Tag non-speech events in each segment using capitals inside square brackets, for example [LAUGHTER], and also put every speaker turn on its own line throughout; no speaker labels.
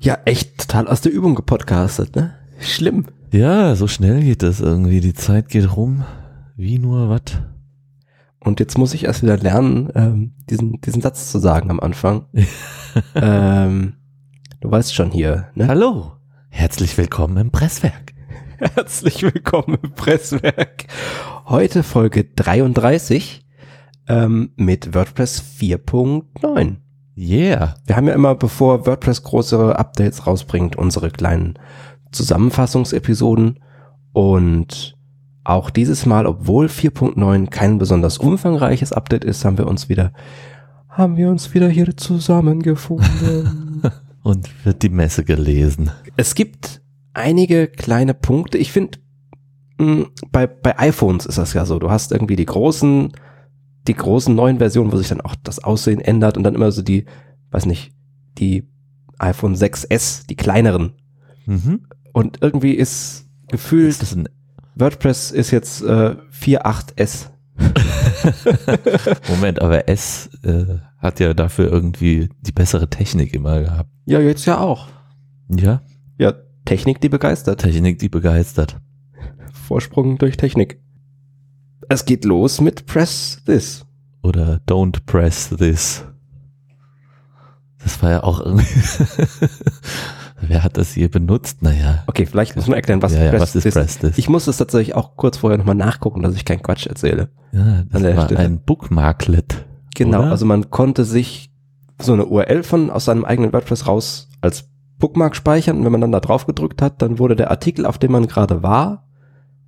Ja, echt total aus der Übung gepodcastet, ne? Schlimm.
Ja, so schnell geht das irgendwie. Die Zeit geht rum. Wie nur was.
Und jetzt muss ich erst wieder lernen, ähm, diesen, diesen Satz zu sagen am Anfang. [LAUGHS] ähm, du weißt schon hier, ne?
Hallo. Herzlich willkommen im Presswerk. [LAUGHS]
Herzlich willkommen im Presswerk. Heute Folge 33 ähm, mit WordPress 4.9.
Yeah.
Wir haben ja immer, bevor WordPress größere Updates rausbringt, unsere kleinen Zusammenfassungsepisoden. Und auch dieses Mal, obwohl 4.9 kein besonders umfangreiches Update ist, haben wir uns wieder, haben wir uns wieder hier zusammengefunden. [LAUGHS]
Und wird die Messe gelesen.
es gibt einige kleine Punkte. Ich finde, bei, bei iPhones ist das ja so. Du hast irgendwie die großen, die großen neuen Versionen, wo sich dann auch das Aussehen ändert und dann immer so die, weiß nicht, die iPhone 6S, die kleineren.
Mhm.
Und irgendwie ist gefühlt,
Ist
WordPress ist jetzt äh, 4.8S. [LAUGHS]
Moment, aber S äh, hat ja dafür irgendwie die bessere Technik immer gehabt.
Ja, jetzt ja auch.
Ja,
Ja, Technik, die begeistert.
Technik, die begeistert.
Vorsprung durch Technik. Es geht los mit Press This.
Oder Don't press this. Das war ja auch irgendwie. [LAUGHS] Wer hat das hier benutzt? Naja.
Okay, vielleicht muss man erklären, was,
ja, ja,
Press,
was ist
This
Press this?
Ich muss es tatsächlich auch kurz vorher nochmal nachgucken, dass ich keinen Quatsch erzähle.
ja, das war
Stelle.
ein Bookmarklet.
Genau,
Oder?
also man konnte sich so eine URL von aus seinem eigenen WordPress raus als Bookmark speichern und wenn man dann da drauf gedrückt hat, dann wurde der Artikel, auf dem man gerade war,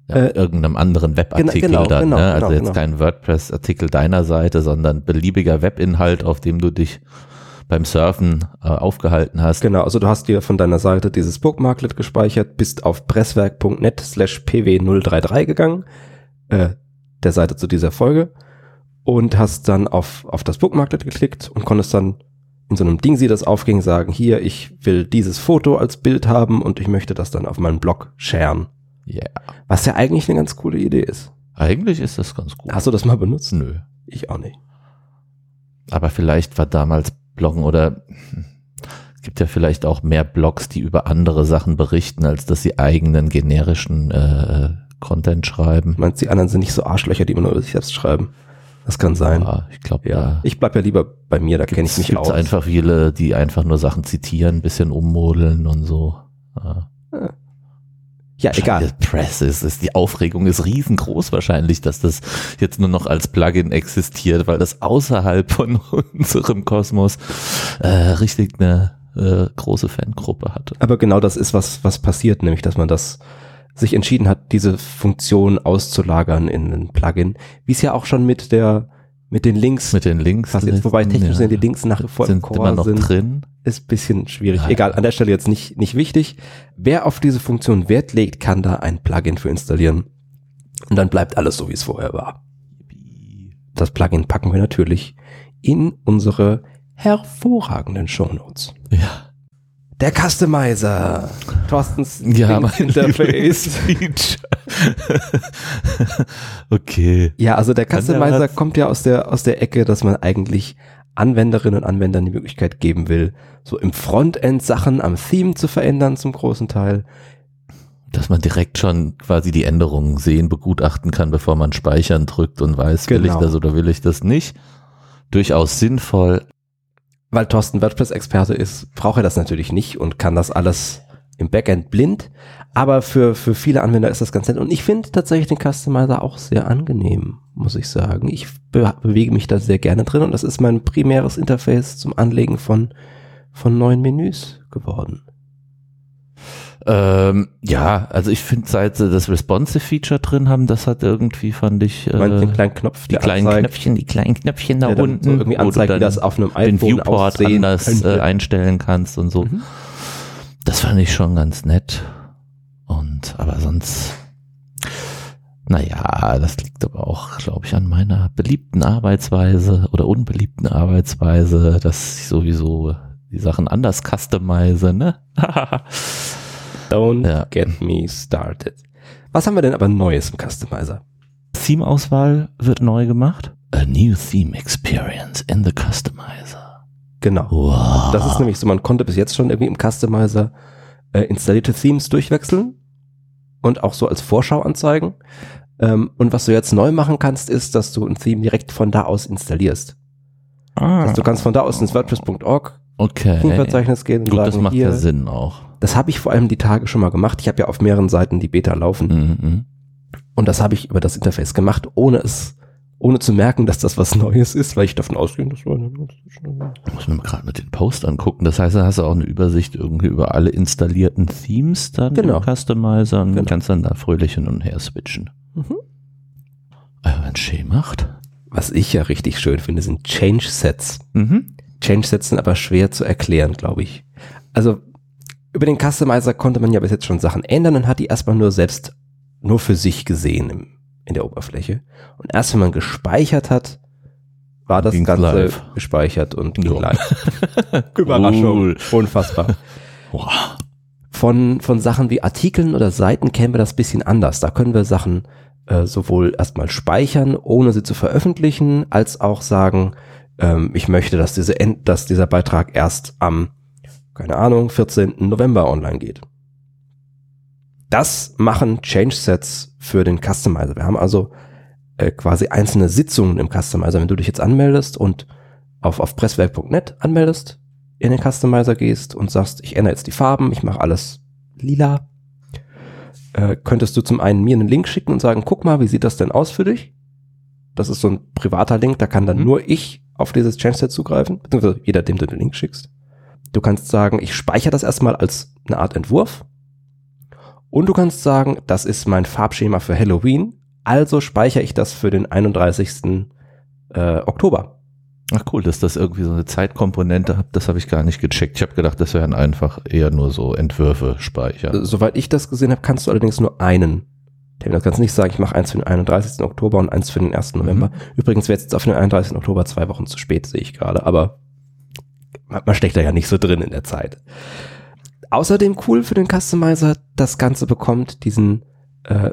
Ja,
Äh,
irgendeinem anderen Webartikel
genau,
dann,
genau,
ne? Also
genau,
jetzt
genau.
kein WordPress-Artikel deiner Seite, sondern beliebiger Webinhalt, auf dem du dich beim Surfen äh, aufgehalten hast.
genau, also du hast dir von deiner Seite dieses Bookmarklet gespeichert, bist auf presswerk.net slash pw033 gegangen, äh, der Seite zu dieser Folge und hast dann auf, auf das Bookmarklet geklickt und konntest dann in so einem Ding, sie das aufging, sagen, hier, ich will dieses Foto als Bild haben und ich möchte das dann auf meinen Blog sharen.
Ja.
Was ja eigentlich eine ganz coole Idee ist.
Eigentlich ist das ganz gut.
Hast du das mal benutzt?
Nö.
Ich auch nicht.
Aber vielleicht war damals Bloggen oder es [LAUGHS] gibt ja vielleicht auch mehr Blogs, die über andere Sachen berichten, als dass sie eigenen generischen äh, Content schreiben.
Meinst du, die anderen sind nicht so Arschlöcher, die immer nur über sich selbst schreiben? Das kann sein.
Ja, ich glaube,
Ja. Ich bleib ja lieber bei mir, da kenne ich mich aus.
einfach viele, die einfach nur Sachen zitieren, ein bisschen ummodeln und so. Ja.
ja, egal.
Press ist, ist, die Aufregung ist riesengroß wahrscheinlich, dass das jetzt nur noch als Plugin existiert, weil das außerhalb von [LAUGHS] unserem Kosmos äh, richtig eine äh, große Fangruppe hatte.
Aber genau das ist, was, was passiert, nämlich, dass man das sich entschieden hat, diese Funktion auszulagern in ein Plugin, wie es ja auch schon mit der, mit den Links
Mit den Links.
passiert. Wobei technisch sind die Links nach wie vor im
sind
Core
immer noch
sind.
drin.
ist bisschen schwierig.
Ja,
Egal,
ja.
an der Stelle jetzt nicht, nicht wichtig. Wer auf diese Funktion Wert legt, kann da ein Plugin für installieren. Und dann bleibt alles so, wie es vorher war. Das Plugin packen wir natürlich in unsere hervorragenden Shownotes.
Ja,
Der Customizer. Thorstens
ja mein
Interface. [LAUGHS]
Okay.
Ja, also der Customizer kommt ja aus der, aus der Ecke, dass man eigentlich Anwenderinnen und Anwendern die Möglichkeit geben will, so im Frontend Sachen am Theme zu verändern zum großen Teil.
Dass man direkt schon quasi die Änderungen sehen, begutachten kann, bevor man speichern drückt und weiß, will ich
Genau.
das oder will ich das nicht. Durchaus sinnvoll.
Weil Thorsten WordPress-Experte ist, braucht er das natürlich nicht und kann das alles im Backend blind. Aber für, für viele Anwender ist das ganz nett. Und ich finde tatsächlich den Customizer auch sehr angenehm, muss ich sagen. Ich be bewege mich da sehr gerne drin und das ist mein primäres Interface zum Anlegen von, von neuen Menüs geworden.
Ähm, ja, also ich finde, seit sie das Responsive Feature drin haben, das hat irgendwie, fand ich,
Ich meine, den
äh,
kleinen Knopf,
die kleinen
anzeigt,
Knöpfchen, die kleinen Knöpfchen da unten,
so irgendwie
wo du
anzeigt, wie
dann
das auf einem
den
iPhone
Viewport
aussehen
anders äh,
könnte.
einstellen kannst und so.
Mhm.
Das fand ich schon ganz nett. Und, aber sonst, naja, das liegt aber auch, glaube ich, an meiner beliebten Arbeitsweise oder unbeliebten Arbeitsweise, dass ich sowieso die Sachen anders customize, ne? [LAUGHS]
Don't
Ja.
get me started. Was haben wir denn aber Neues im Customizer?
Theme-Auswahl wird neu gemacht. A new theme experience in the customizer.
Genau.
Wow.
Das ist nämlich so, man konnte bis jetzt schon irgendwie im Customizer äh, installierte Themes durchwechseln und auch so als Vorschau anzeigen. Ähm, und was du jetzt neu machen kannst, ist, dass du ein Theme direkt von da aus installierst.
ah,
Also du kannst von da aus ins WordPress.org
okay.
Themenverzeichnis gehen und
Gut,
sagen,
das macht
hier,
ja Sinn auch.
Das habe ich vor allem die Tage schon mal gemacht. Ich habe ja auf mehreren Seiten die Beta laufen
Mhm.
und das habe ich über das Interface gemacht, ohne es, ohne zu merken, dass das was Neues ist, weil ich davon ausgehe, das war
Ich muss mal gerade mit den Post angucken. Das heißt, da hast du auch eine Übersicht irgendwie über alle installierten Themes dann
Genau.
im Customizer und
Genau.
kannst dann da fröhlich hin und her switchen.
Mhm.
Aber wenn Shea macht.
Was ich ja richtig schön finde, sind Change Sets.
Mhm.
Change Sets sind aber schwer zu erklären, glaube ich. Also über den Customizer konnte man ja bis jetzt schon Sachen ändern und hat die erstmal nur selbst, nur für sich gesehen im, in der Oberfläche. Und erst wenn man gespeichert hat, war das
Ging's
Ganze
live.
gespeichert und ging
Ja.
live. [LAUGHS] Überraschung.
Cool.
Unfassbar.
Wow.
Von, von Sachen wie Artikeln oder Seiten käme das bisschen anders. Da können wir Sachen äh, sowohl erstmal speichern, ohne sie zu veröffentlichen, als auch sagen, ähm, ich möchte, dass, diese dass dieser Beitrag erst am, keine Ahnung, 14. November online geht. Das machen Change Sets für den Customizer. Wir haben also äh, quasi einzelne Sitzungen im Customizer. Wenn du dich jetzt anmeldest und auf, auf presswerk.net anmeldest, in den Customizer gehst und sagst, ich ändere jetzt die Farben, ich mache alles lila, äh, könntest du zum einen mir einen Link schicken und sagen, guck mal, wie sieht das denn aus für dich? Das ist so ein privater Link, da kann dann
Mhm.
nur ich auf dieses Change-Set zugreifen, beziehungsweise jeder, dem du den Link schickst. Du kannst sagen, ich speichere das erstmal als eine Art Entwurf. Und du kannst sagen, das ist mein Farbschema für Halloween, also speichere ich das für den 31. Äh, Oktober.
Ach cool, dass das irgendwie so eine Zeitkomponente hat, das habe ich gar nicht gecheckt. Ich habe gedacht, das wären einfach eher nur so Entwürfe speichern.
Äh, Soweit ich das gesehen habe, kannst du allerdings nur einen Termin. Du kannst nicht sagen, ich mache eins für den 31. Oktober und eins für den 1. November. Übrigens wäre es jetzt auf den 31. Oktober zwei Wochen zu spät, sehe ich gerade, aber man steckt da ja nicht so drin in der Zeit. Außerdem cool für den Customizer, das Ganze bekommt diesen äh,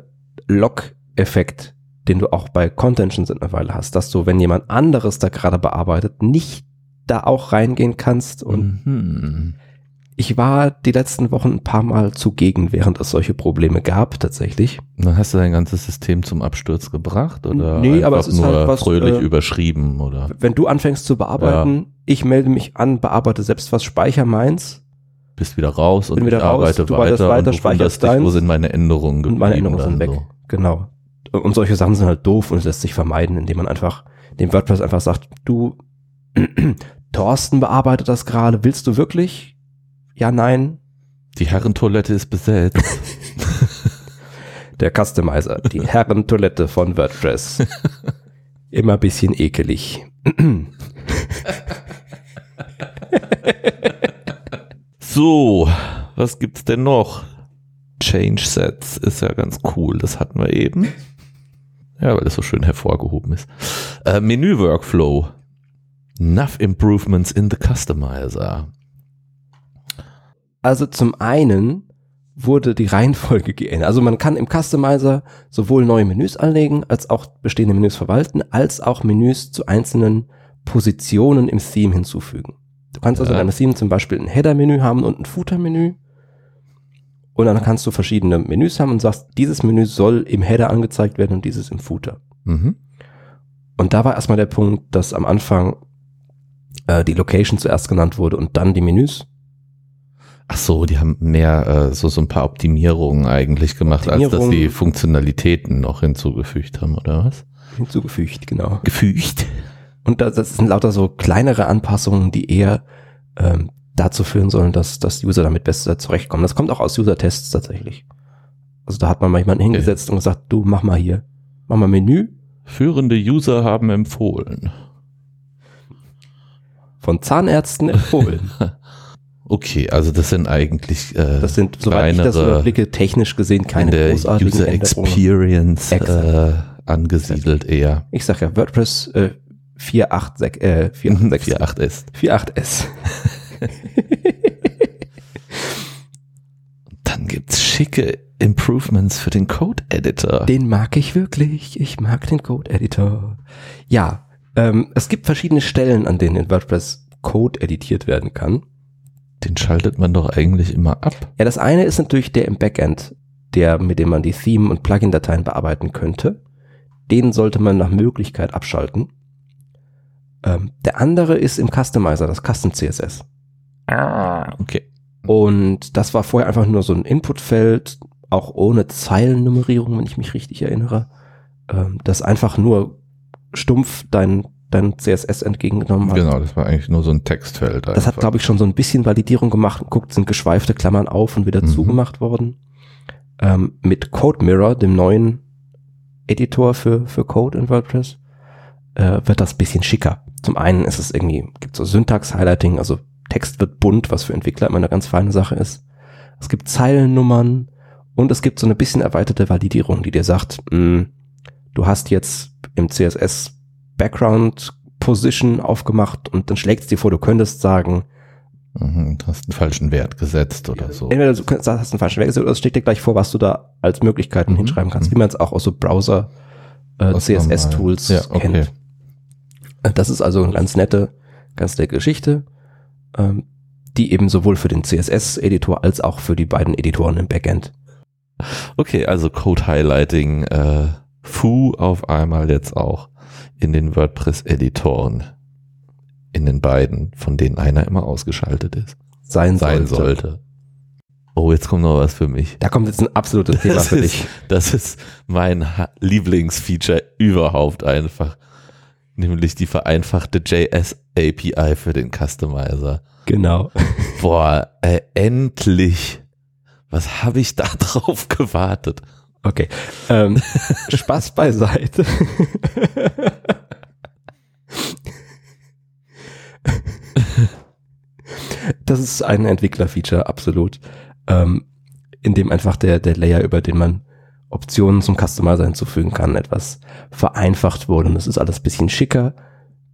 Lock-Effekt, den du auch bei Contentions in einer Weile hast, dass du, wenn jemand anderes da gerade bearbeitet, nicht da auch reingehen kannst und
Mhm.
Ich war die letzten Wochen ein paar Mal zugegen, während es solche Probleme gab, tatsächlich.
Dann hast du dein ganzes System zum Absturz gebracht oder
Nee,
einfach
aber es ist
nur
halt was,
fröhlich
äh,
überschrieben oder?
Wenn du anfängst zu bearbeiten, ich melde mich an, bearbeite selbst was, speicher meins
bist wieder raus und
wieder
ich
raus,
arbeite
du
weiter,
weiter,
und
speicherst
wunderst dich, wo
deins
sind meine Änderungen
und meine
geblieben
Änderungen sind weg. Genau. Und solche Sachen sind halt doof und es lässt sich vermeiden, indem man einfach dem WordPress einfach sagt, du, [CLEARS THROAT] Thorsten bearbeitet das gerade, willst du wirklich? Ja, nein.
Die Herrentoilette ist besetzt. [LAUGHS]
Der Customizer, die Herrentoilette von WordPress. [LAUGHS] Immer bisschen ekelig. [LAUGHS]
so, was gibt's denn noch? Change Sets ist ja ganz cool, das hatten wir eben. Ja, weil das so schön hervorgehoben ist. Äh, Menü Workflow. Enough improvements in the customizer.
Also zum einen wurde die Reihenfolge geändert. Also man kann im Customizer sowohl neue Menüs anlegen, als auch bestehende Menüs verwalten, als auch Menüs zu einzelnen Positionen im Theme hinzufügen. Du kannst also
Ja.
in einem Theme zum Beispiel ein Header-Menü haben und ein Footer-Menü. Und dann kannst du verschiedene Menüs haben und sagst, dieses Menü soll im Header angezeigt werden und dieses im Footer.
Mhm.
Und da war erstmal der Punkt, dass am Anfang äh, die Location zuerst genannt wurde und dann die Menüs.
Ach so, die haben mehr äh, so, so ein paar Optimierungen eigentlich gemacht, als dass sie Funktionalitäten noch hinzugefügt haben, oder was?
hinzugefügt, genau.
Gefügt.
Und das, das sind lauter so kleinere Anpassungen, die eher ähm, dazu führen sollen, dass, dass User damit besser zurechtkommen. Das kommt auch aus User-Tests tatsächlich. Also da hat man mal jemanden hingesetzt und gesagt, du mach mal hier, mach mal Menü
Führende User haben empfohlen.
von Zahnärzten empfohlen. [LAUGHS]
Okay, also das sind eigentlich äh,
Das sind, soweit ich das
kleinere
überblicke, technisch gesehen
in
keine
der
großartigen
User. Experience
Exakt.
äh, angesiedelt eher.
Ich sag ja, WordPress äh, 486, äh, 486,
4.8 ist.
48S.
Dann gibt's schicke Improvements für den Code Editor.
Den mag ich wirklich. Ich mag den Code Editor. Ja, ähm, es gibt verschiedene Stellen, an denen in WordPress Code editiert werden kann.
Den schaltet man doch eigentlich immer ab.
Ja, das eine ist natürlich der im Backend, der, mit dem man die Theme- und Plugin-Dateien bearbeiten könnte. Den sollte man nach Möglichkeit abschalten. Ähm, der andere ist im Customizer, das Custom CSS.
Ah, okay.
Und das war vorher einfach nur so ein Inputfeld, auch ohne Zeilennummerierung, wenn ich mich richtig erinnere, ähm, das einfach nur stumpf dein, dein CSS entgegengenommen hat.
Genau, das war eigentlich nur so ein Textfeld.
Das hat, glaube ich, schon so ein bisschen Validierung gemacht. Guckt, sind geschweifte Klammern auf und wieder
Mhm.
zugemacht worden. Ähm, mit Code Mirror, dem neuen Editor für, für Code in WordPress, äh, wird das bisschen schicker. Zum einen ist es irgendwie, gibt so Syntax-Highlighting, also Text wird bunt, was für Entwickler immer eine ganz feine Sache ist. Es gibt Zeilennummern und es gibt so eine bisschen erweiterte Validierung, die dir sagt, mh, du hast jetzt im CSS Background Position aufgemacht und dann schlägt es dir vor, du könntest sagen,
Mhm, du hast einen falschen Wert gesetzt oder so.
entweder du könntest, hast einen falschen Weg gesetzt oder es steht dir gleich vor, was du da als Möglichkeiten
Mhm.
hinschreiben kannst,
Mhm.
wie man es auch aus so Browser äh, CSS-Tools
Ja, okay.
kennt. Das ist also eine ganz nette, ganz nette Geschichte, ähm, die eben sowohl für den CSS-Editor als auch für die beiden Editoren im Backend.
Okay, also Code Highlighting, äh, Foo auf einmal jetzt auch in den WordPress-Editoren. In den beiden, von denen einer immer ausgeschaltet ist.
Sein,
Sein
sollte.
sollte. Oh, jetzt kommt noch was für mich.
Da kommt jetzt ein absolutes Thema
Das
für
ist-
dich.
Das ist mein Lieblingsfeature überhaupt einfach. Nämlich die vereinfachte JS-API für den Customizer.
Genau.
Boah, äh, endlich. Was habe ich da [LAUGHS] drauf gewartet?
Okay. Ähm, [LAUGHS] Spaß beiseite. Das ist ein Entwickler-Feature, absolut. Ähm, in dem einfach der, der Layer, über den man Optionen zum Customizer hinzufügen kann, etwas vereinfacht wurde. Und es ist alles bisschen schicker.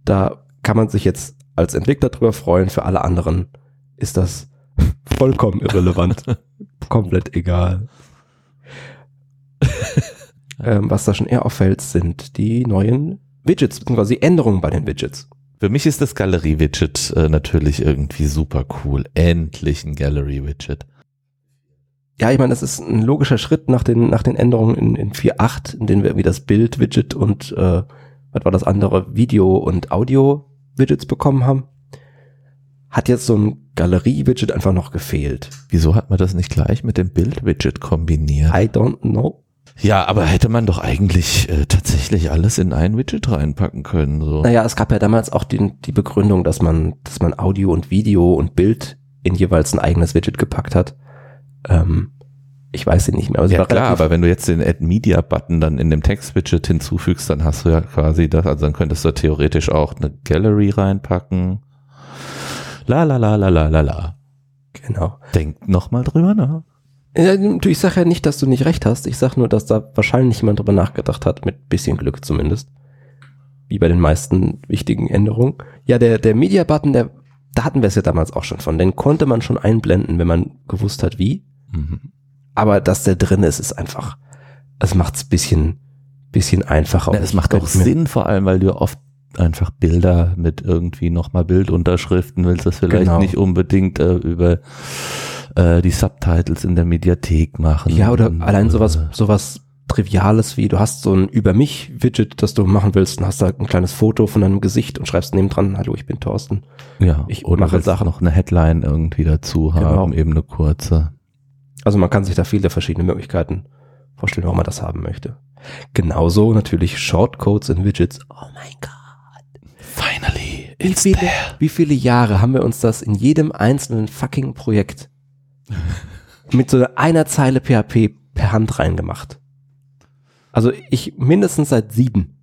Da kann man sich jetzt als Entwickler drüber freuen. Für alle anderen ist das [LAUGHS] vollkommen irrelevant. [LAUGHS] Komplett egal. [LAUGHS] ähm, was da schon eher auffällt, sind die neuen Widgets, beziehungsweise die Änderungen bei den Widgets.
Für mich ist das Galerie-Widget äh, natürlich irgendwie super cool. Endlich ein Gallery-Widget.
Ja, ich meine, das ist ein logischer Schritt nach den, nach den Änderungen in, in 4.8, in denen wir irgendwie das Bild-Widget und äh, was war das andere, Video- und Audio-Widgets bekommen haben. Hat jetzt so ein Galerie-Widget einfach noch gefehlt.
Wieso hat man das nicht gleich mit dem Bild-Widget kombiniert?
I don't know.
Ja, aber hätte man doch eigentlich äh, tatsächlich alles in ein Widget reinpacken können. So.
Naja, es gab ja damals auch die, die Begründung, dass man, dass man Audio und Video und Bild in jeweils ein eigenes Widget gepackt hat. Ähm, ich weiß sie nicht mehr. Sie
Ja klar, aber wenn du jetzt den Add Media Button dann in dem Text-Widget hinzufügst, dann hast du ja quasi das, also dann könntest du theoretisch auch eine Gallery reinpacken. La la la la la la la.
Genau.
Denkt noch mal drüber nach.
Ja, ich sage ja nicht, dass du nicht recht hast. Ich sage nur, dass da wahrscheinlich jemand drüber nachgedacht hat, mit bisschen Glück zumindest. Wie bei den meisten wichtigen Änderungen. Ja, der, der Media-Button, der, da hatten wir es ja damals auch schon von. Den konnte man schon einblenden, wenn man gewusst hat, wie.
Mhm.
Aber dass der drin ist, ist einfach, es macht's bisschen, bisschen einfacher.
Ja,
ich
macht auch Sinn, vor allem, weil du oft einfach Bilder mit irgendwie nochmal Bildunterschriften willst, das vielleicht
Genau.
nicht unbedingt äh, über äh, die Subtitles in der Mediathek machen.
Ja, oder
Und,
allein sowas,
äh,
sowas Triviales wie, du hast so ein Über mich-Widget, das du machen willst und hast da ein kleines Foto von deinem Gesicht und schreibst neben dran, hallo, ich bin Thorsten.
Ja,
ich
oder
mache Sachen.
noch eine Headline irgendwie dazu
Genau.
haben, eben eine kurze.
Also man kann sich da viele verschiedene Möglichkeiten vorstellen, warum man das haben möchte. Genauso natürlich Shortcodes in Widgets. Oh mein Gott.
Finally,
Wie viele, wie viele Jahre haben wir uns das in jedem einzelnen fucking Projekt [LAUGHS] mit so einer Zeile PHP per Hand reingemacht? Also ich mindestens seit sieben.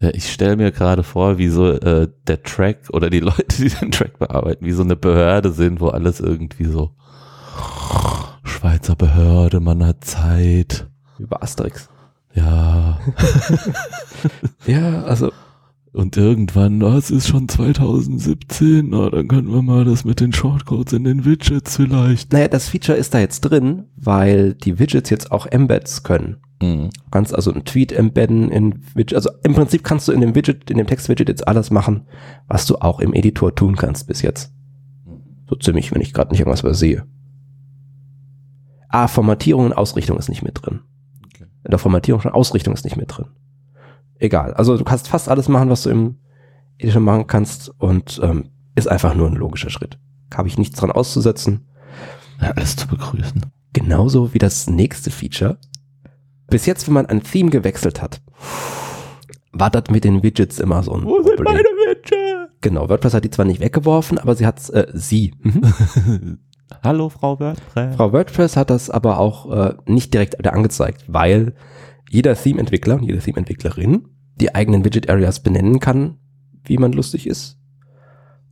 Ja, ich stelle mir gerade vor, wie so äh, der Track oder die Leute, die den Track bearbeiten, wie so eine Behörde sind, wo alles irgendwie so Schweizer Behörde, man hat Zeit.
Über Asterix.
Ja, [LAUGHS]
Ja, also
und irgendwann, oh, es ist schon 2017, na, dann können wir mal das mit den Shortcodes in den Widgets vielleicht.
Naja, das Feature ist da jetzt drin, weil die Widgets jetzt auch Embeds können.
Mhm.
Du kannst also einen Tweet embedden in Widget. Also im Prinzip kannst du in dem Widget, in dem Text-Widget jetzt alles machen, was du auch im Editor tun kannst bis jetzt. So ziemlich, wenn ich gerade nicht irgendwas übersehe. Ah, Formatierung und Ausrichtung ist nicht mit drin.
Okay.
In der Formatierung schon Ausrichtung ist nicht mit drin. Egal. Also du kannst fast alles machen, was du im Editor machen kannst und ähm, ist einfach nur ein logischer Schritt. Habe ich nichts dran auszusetzen.
Ja, alles zu begrüßen.
Genauso wie das nächste Feature. Bis jetzt, wenn man ein Theme gewechselt hat, war das mit den Widgets immer so ein Problem.
Widgets?
Genau, WordPress hat die zwar nicht weggeworfen, aber sie hat äh, sie. Mhm. [LAUGHS]
Hallo, Frau WordPress.
Frau WordPress hat das aber auch äh, nicht direkt angezeigt, weil jeder Theme-Entwickler und jede Theme-Entwicklerin die eigenen Widget-Areas benennen kann, wie man lustig ist.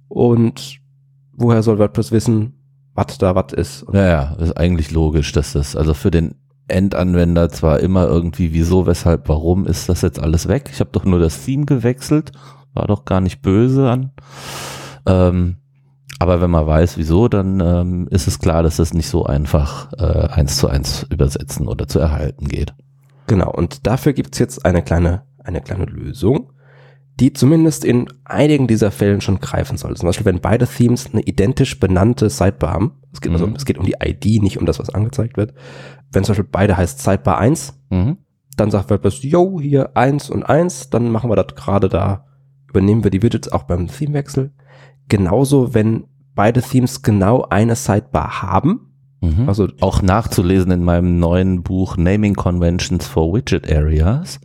Und woher soll WordPress wissen, was da was ist? Und
Ja, ja, ist eigentlich logisch, dass das, also für den Endanwender zwar immer irgendwie, wieso, weshalb, warum ist das jetzt alles weg? Ich habe doch nur das Theme gewechselt, war doch gar nicht böse an. Ähm, aber wenn man weiß, wieso, dann ähm, ist es klar, dass es nicht so einfach äh, eins zu eins übersetzen oder zu erhalten geht.
Genau, und dafür gibt's jetzt eine kleine, eine kleine Lösung, die zumindest in einigen dieser Fällen schon greifen soll. Zum Beispiel, wenn beide Themes eine identisch benannte Sidebar haben, es geht, also,
Mhm.
es geht um die ID, nicht um das, was angezeigt wird. Wenn zum Beispiel beide heißt Sidebar 1,
Mhm.
dann sagt WordPress, yo, hier 1 und 1, dann machen wir das gerade da, übernehmen wir die Widgets auch beim Themewechsel. Genauso, wenn beide Themes genau eine Sidebar haben,
Mhm.
also
Auch nachzulesen in meinem neuen Buch Naming Conventions for Widget Areas.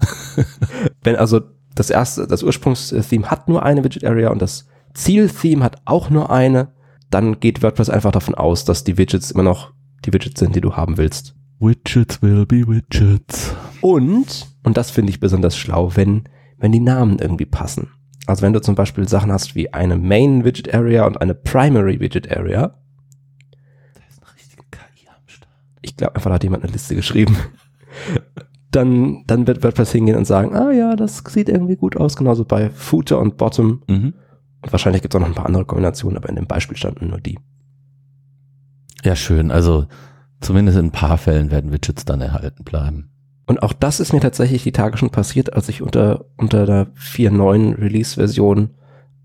[LAUGHS]
wenn also das erste, das Ursprungstheme hat nur eine Widget Area und das Zieltheme hat auch nur eine, dann geht WordPress einfach davon aus, dass die Widgets immer noch die Widgets sind, die du haben willst.
Widgets will be Widgets.
Und, und das finde ich besonders schlau, wenn, wenn die Namen irgendwie passen. Also wenn du zum Beispiel Sachen hast wie eine Main Widget Area und eine Primary Widget Area,
Da ist eine richtige KI am Start.
Ich glaube einfach, da hat jemand eine Liste geschrieben, dann, dann wird WordPress hingehen und sagen, ah ja, das sieht irgendwie gut aus, genauso bei Footer und Bottom.
Mhm.
Und wahrscheinlich gibt es auch noch ein paar andere Kombinationen, aber in dem Beispiel standen nur die.
Ja, schön. Also zumindest in ein paar Fällen werden Widgets dann erhalten bleiben.
Und auch das ist mir tatsächlich die Tage schon passiert, als ich unter, unter der 4.9 Release-Version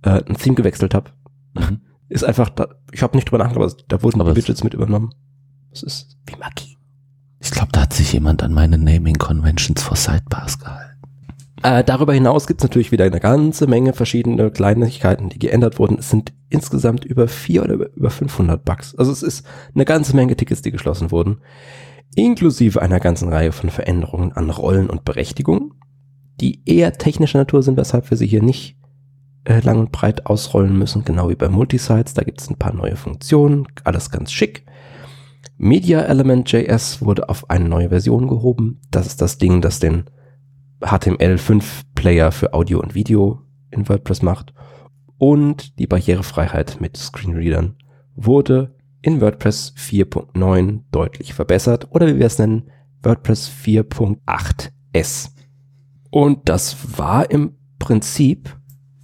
äh, ein Theme gewechselt habe.
Mhm.
Ist einfach, da, ich habe nicht drüber nachgedacht, aber da wurden
Aber
die Widgets mit übernommen. Das ist wie Magie.
Ich glaube, da hat sich jemand an meine Naming Conventions for Sidebars gehalten.
Äh, darüber hinaus gibt es natürlich wieder eine ganze Menge verschiedene Kleinigkeiten, die geändert wurden. Es sind insgesamt über vier oder über- über 500 Bugs. Also es ist eine ganze Menge Tickets, die geschlossen wurden. Inklusive einer ganzen Reihe von Veränderungen an Rollen und Berechtigungen, die eher technischer Natur sind, weshalb wir sie hier nicht äh, lang und breit ausrollen müssen, genau wie bei Multisites. Da gibt es ein paar neue Funktionen, alles ganz schick. Media Element JS wurde auf eine neue Version gehoben. Das ist das Ding, das den HTML5-Player für Audio und Video in WordPress macht. Und die Barrierefreiheit mit Screenreadern wurde in WordPress 4.9 deutlich verbessert oder wie wir es nennen, WordPress 4.8s. Und das war im Prinzip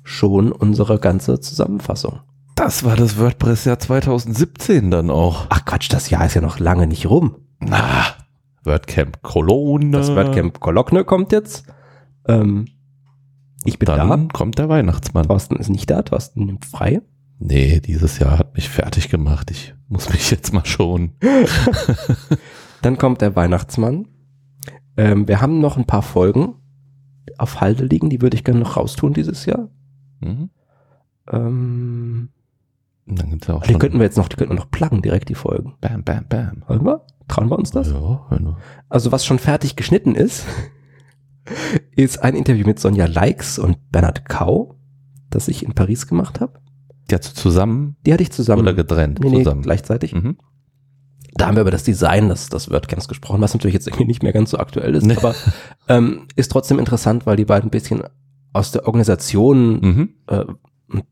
schon unsere ganze Zusammenfassung.
Das war das WordPress-Jahr 2017 dann auch.
Ach Quatsch, das Jahr ist ja noch lange nicht rum.
Na, WordCamp Cologne.
Das WordCamp Cologne kommt jetzt. Ähm, ich bin
Dann
da.
kommt der Weihnachtsmann.
Thorsten ist nicht da. Thorsten nimmt frei.
Nee, dieses Jahr hat mich fertig gemacht. Ich muss mich jetzt mal schonen. [LAUGHS]
Dann kommt der Weihnachtsmann. Ähm, wir haben noch ein paar Folgen auf Halde liegen, die würde ich gerne noch raustun dieses Jahr.
Mhm.
Ähm,
Dann gibt's ja auch
die könnten wir jetzt noch, die könnten wir noch pluggen, direkt die Folgen.
Bam, bam, bam.
Wollen wir? Trauen wir uns das?
Ja, wenn du-
Also was schon fertig geschnitten ist, [LAUGHS] ist ein Interview mit Sonja Likes und Bernhard Kau, das ich in Paris gemacht habe.
Ja, zu- zusammen
Die hatte ich zusammen.
oder getrennt?
nee, nee,
zusammen.
gleichzeitig.
Mhm.
Da haben wir über das Design des, des WordCamps gesprochen, was natürlich jetzt irgendwie nicht mehr ganz so aktuell ist,
Nee.
aber ähm, ist trotzdem interessant, weil die beiden ein bisschen aus der Organisation
Mhm.
äh, und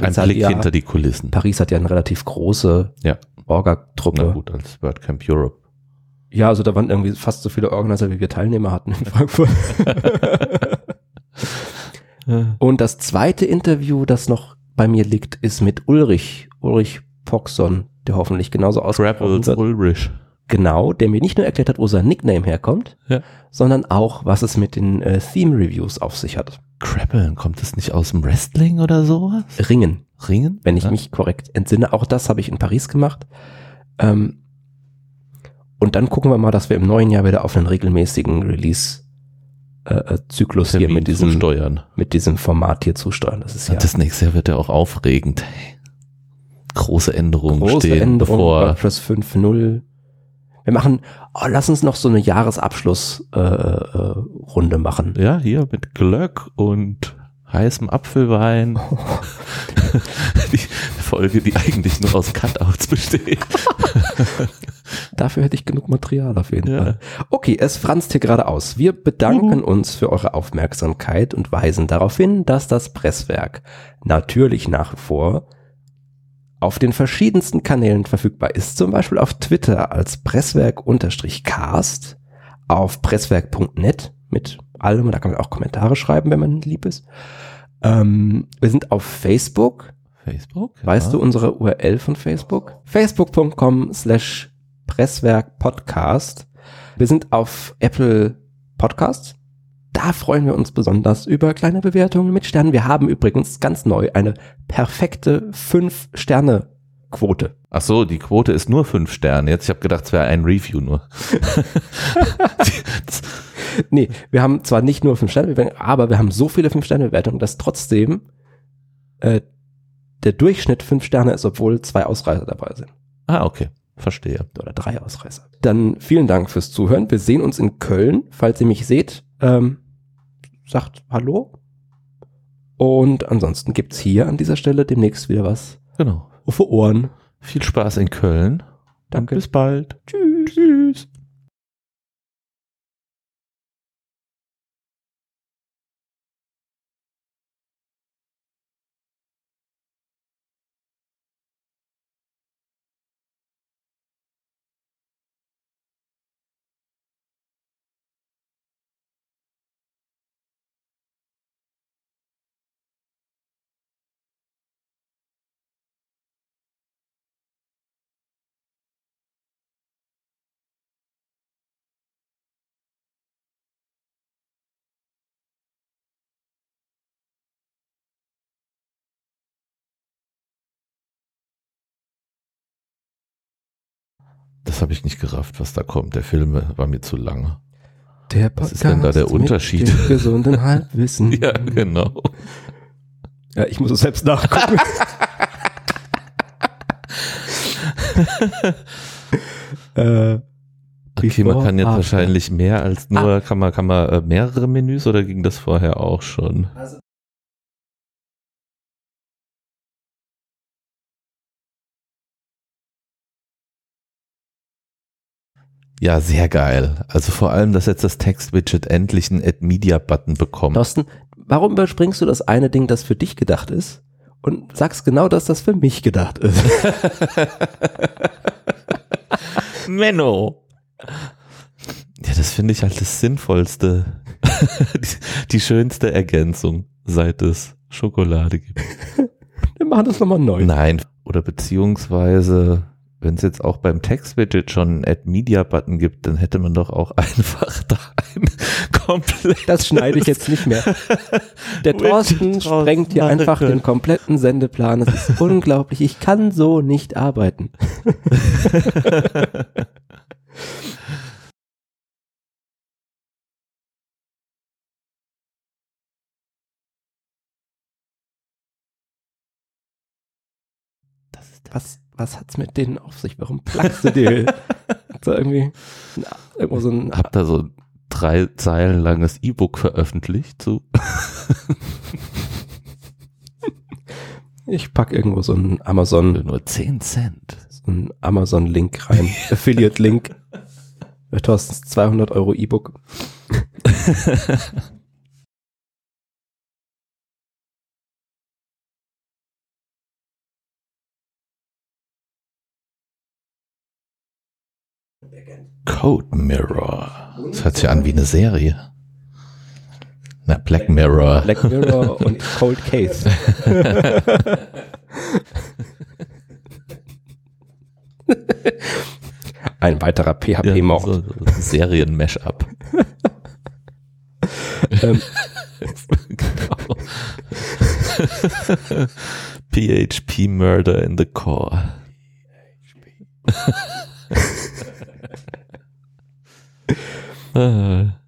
Paris hat,
Blick
ja,
hinter die Kulissen.
Paris hat ja eine relativ große
Ja. Na
Orga-Truppe.
gut, als WordCamp Europe.
Ja, also da waren irgendwie fast so viele Organizer, wie wir Teilnehmer hatten in Frankfurt. [LAUGHS] Und das zweite Interview, das noch bei mir liegt, ist mit Ulrich, Ulrich Poxon, der hoffentlich genauso ausgesprochen
Travels
wird.
Ulrich.
genau, der mir nicht nur erklärt hat, wo sein Nickname herkommt,
Ja.
sondern auch, was es mit den äh, Theme-Reviews auf sich hat.
Krabbeln, kommt das nicht aus dem Wrestling oder sowas?
Ringen,
Ringen?
wenn ich
ja.
mich korrekt entsinne. Auch das habe ich in Paris gemacht. Ähm, und dann gucken wir mal, dass wir im neuen Jahr wieder auf einen regelmäßigen Release-Zyklus hier
Termin
mit diesem,
steuern.
mit diesem Format hier zusteuern. Das ist ja
Das nächste Jahr wird ja auch aufregend. Große Änderungen
große
stehen
Änderung,
bevor.
WordPress 5.0. Wir machen, oh, lass uns noch so eine Jahresabschlussrunde äh, äh, Runde machen.
Ja, hier mit Glöck und heißem Apfelwein. [LAUGHS] die Folge, die eigentlich nur aus Cutouts besteht. [LAUGHS]
Dafür hätte ich genug Material auf jeden
Ja.
Fall. Okay, es franzt hier gerade aus. Wir bedanken uns für eure Aufmerksamkeit und weisen darauf hin, dass das Presswerk natürlich nach wie vor auf den verschiedensten Kanälen verfügbar ist. Zum Beispiel auf Twitter als Presswerk-Cast, auf presswerk.net mit allem, da kann man auch Kommentare schreiben, wenn man lieb ist. Ähm, wir sind auf Facebook,
Facebook?
Weißt du unsere URL von Facebook? Facebook.com slash Presswerk Podcast. Wir sind auf Apple Podcasts. Da freuen wir uns besonders über kleine Bewertungen mit Sternen. Wir haben übrigens ganz neu eine perfekte 5-Sterne-Quote.
Ach so, die Quote ist nur fünf Sterne. Jetzt, ich habe gedacht, es wäre ein Review nur. [LAUGHS] [LAUGHS]
Nee, wir haben zwar nicht nur 5-Sterne-Bewertungen, aber wir haben so viele 5-Sterne-Bewertungen, dass trotzdem äh, der Durchschnitt 5 Sterne ist, obwohl zwei Ausreißer dabei sind.
ah, okay. Verstehe.
oder drei Ausreißer. Dann vielen Dank fürs Zuhören. Wir sehen uns in Köln. Falls ihr mich seht, ähm, sagt Hallo. Und ansonsten gibt's hier an dieser Stelle demnächst wieder was
Genau.
für Ohren.
Viel Spaß in Köln.
Danke.
Und bis bald.
Tschüss.
Tschüss. Das habe ich nicht gerafft, was da kommt. Der Film war mir zu lang.
Der
Was ist denn da der
mit
Unterschied?
dem gesunden [LAUGHS] Halbwissen.
Ja, genau.
Ja, ich muss es selbst nachgucken. [LAUGHS] äh,
Okay, man kann jetzt wahrscheinlich mehr als nur, kann man, kann man äh, mehrere Menüs oder ging das vorher auch schon? Ja, sehr geil. Also vor allem, dass jetzt das Text-Widget endlich einen Add-Media-Button bekommt.
Thorsten, warum überspringst du das eine Ding, das für dich gedacht ist und sagst genau, dass das für mich gedacht ist? [LAUGHS]
Menno. Ja, das finde ich halt das Sinnvollste. die, [LAUGHS] die schönste Ergänzung, seit es Schokolade gibt. [LAUGHS]
Wir machen das nochmal neu.
Nein. Oder beziehungsweise, wenn es jetzt auch beim Text-Widget schon einen Add-Media-Button gibt, dann hätte man doch auch [LAUGHS] einfach da ein komplett.
Das schneide ich jetzt nicht mehr. [LAUGHS] Der Thorsten sprengt hier einfach den kompletten Sendeplan. Das ist unglaublich. Ich kann so nicht arbeiten. Was, was hat's mit denen auf sich? Warum plagst du dir so [LAUGHS] irgendwie na, irgendwo so ein
Hab da so ein drei Zeilen langes E-Book veröffentlicht zu.
Ich pack irgendwo so einen Amazon,
Nur 10 Cent.
so einen Amazon-Link rein. [LAUGHS] Affiliate-Link. Thorstens 200 Euro E-Book. [LAUGHS]
Code Mirror. Das hört sich an wie eine Serie. Na, Black Mirror.
Black Mirror [LAUGHS] und Cold Case. Ein weiterer PHP-Mord.
Ja, so, so Serien-Mashup.
ähm. [LAUGHS]
genau. PHP Murder in the Core. PHP. 嗯。